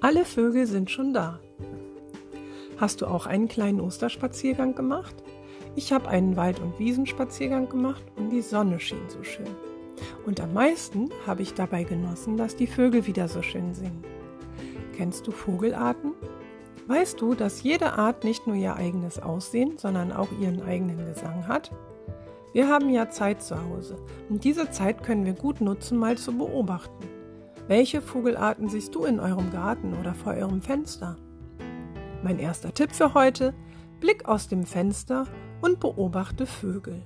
Alle Vögel sind schon da. Hast du auch einen kleinen Osterspaziergang gemacht? Ich habe einen Wald- und Wiesenspaziergang gemacht und die Sonne schien so schön. Und am meisten habe ich dabei genossen, dass die Vögel wieder so schön singen. Kennst du Vogelarten? Weißt du, dass jede Art nicht nur ihr eigenes Aussehen, sondern auch ihren eigenen Gesang hat? Wir haben ja Zeit zu Hause und diese Zeit können wir gut nutzen, mal zu beobachten. Welche Vogelarten siehst du in eurem Garten oder vor eurem Fenster? Mein erster Tipp für heute, Blick aus dem Fenster und beobachte Vögel.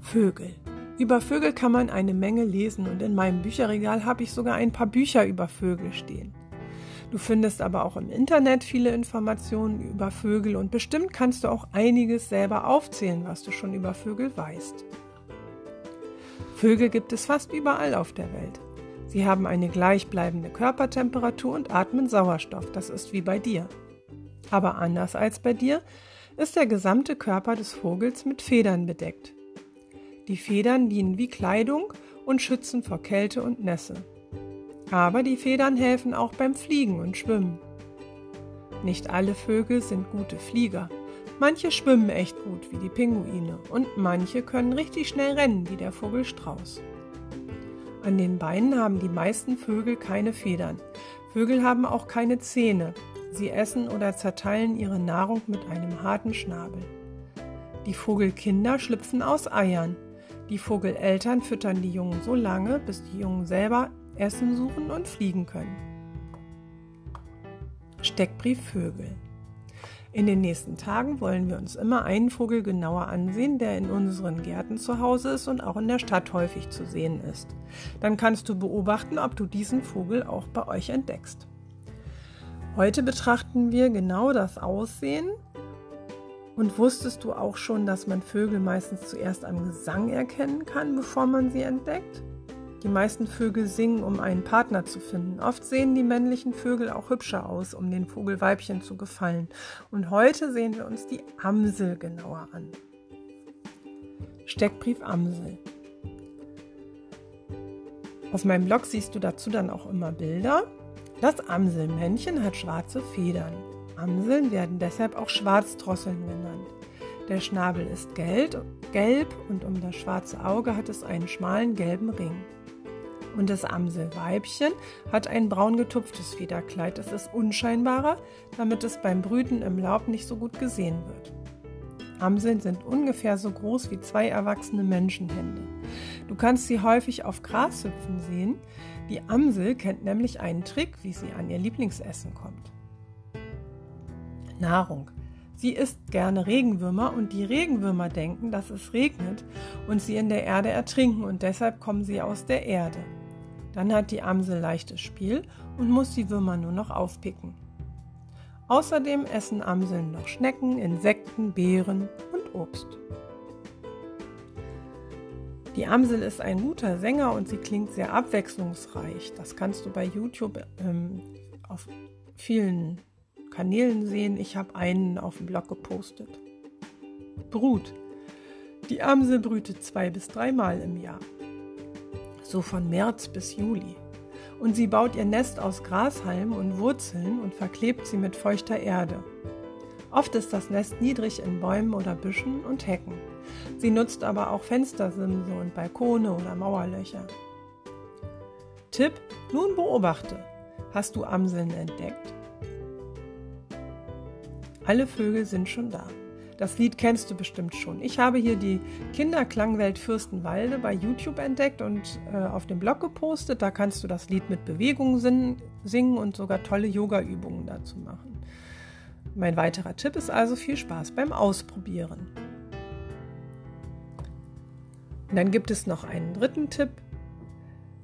Vögel. Über Vögel kann man eine Menge lesen und in meinem Bücherregal habe ich sogar ein paar Bücher über Vögel stehen. Du findest aber auch im Internet viele Informationen über Vögel und bestimmt kannst du auch einiges selber aufzählen, was du schon über Vögel weißt. Vögel gibt es fast überall auf der Welt. Sie haben eine gleichbleibende Körpertemperatur und atmen Sauerstoff, das ist wie bei dir. Aber anders als bei dir ist der gesamte Körper des Vogels mit Federn bedeckt. Die Federn dienen wie Kleidung und schützen vor Kälte und Nässe. Aber die Federn helfen auch beim Fliegen und Schwimmen. Nicht alle Vögel sind gute Flieger. Manche schwimmen echt gut wie die Pinguine und manche können richtig schnell rennen wie der Vogel Strauß. An den Beinen haben die meisten Vögel keine Federn. Vögel haben auch keine Zähne. Sie essen oder zerteilen ihre Nahrung mit einem harten Schnabel. Die Vogelkinder schlüpfen aus Eiern. Die Vogeleltern füttern die Jungen so lange, bis die Jungen selber Essen suchen und fliegen können. Steckbrief Vögel. In den nächsten Tagen wollen wir uns immer einen Vogel genauer ansehen, der in unseren Gärten zu Hause ist und auch in der Stadt häufig zu sehen ist. Dann kannst du beobachten, ob du diesen Vogel auch bei euch entdeckst. Heute betrachten wir genau das Aussehen und wusstest du auch schon, dass man Vögel meistens zuerst am Gesang erkennen kann, bevor man sie entdeckt? Die meisten Vögel singen, um einen Partner zu finden. Oft sehen die männlichen Vögel auch hübscher aus, um den Vogelweibchen zu gefallen. Und heute sehen wir uns die Amsel genauer an. Steckbrief Amsel. Auf meinem Blog siehst du dazu dann auch immer Bilder. Das Amselmännchen hat schwarze Federn. Amseln werden deshalb auch Schwarzdrosseln genannt. Der Schnabel ist gelb, und um das schwarze Auge hat es einen schmalen gelben Ring. Und das Amselweibchen hat ein braun getupftes Federkleid. Das ist unscheinbarer, damit es beim Brüten im Laub nicht so gut gesehen wird. Amseln sind ungefähr so groß wie zwei erwachsene Menschenhände. Du kannst sie häufig auf Gras hüpfen sehen. Die Amsel kennt nämlich einen Trick, wie sie an ihr Lieblingsessen kommt. Nahrung. Sie isst gerne Regenwürmer und die Regenwürmer denken, dass es regnet und sie in der Erde ertrinken und deshalb kommen sie aus der Erde. Dann hat die Amsel leichtes Spiel und muss die Würmer nur noch aufpicken. Außerdem essen Amseln noch Schnecken, Insekten, Beeren und Obst. Die Amsel ist ein guter Sänger und sie klingt sehr abwechslungsreich. Das kannst du bei YouTube ähm, auf vielen Kanälen sehen. Ich habe einen auf dem Blog gepostet. Brut. Die Amsel brütet zwei bis dreimal im Jahr. So von März bis Juli. Und sie baut ihr Nest aus Grashalm und Wurzeln und verklebt sie mit feuchter Erde. Oft ist das Nest niedrig in Bäumen oder Büschen und Hecken. Sie nutzt aber auch Fenstersimse und Balkone oder Mauerlöcher. Tipp: Nun beobachte. Hast du Amseln entdeckt? Alle Vögel sind schon da. Das Lied kennst du bestimmt schon. Ich habe hier die Kinderklangwelt Fürstenwalde bei YouTube entdeckt und äh, auf dem Blog gepostet. Da kannst du das Lied mit Bewegungen singen und sogar tolle Yoga-Übungen dazu machen. Mein weiterer Tipp ist also viel Spaß beim Ausprobieren. Und dann gibt es noch einen dritten Tipp.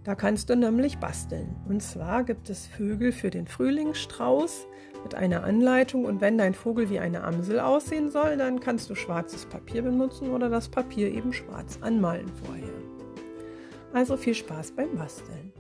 Da kannst du nämlich basteln. Und zwar gibt es Vögel für den Frühlingsstrauß mit einer Anleitung und wenn dein Vogel wie eine Amsel aussehen soll, dann kannst du schwarzes Papier benutzen oder das Papier eben schwarz anmalen vorher. Also viel Spaß beim Basteln.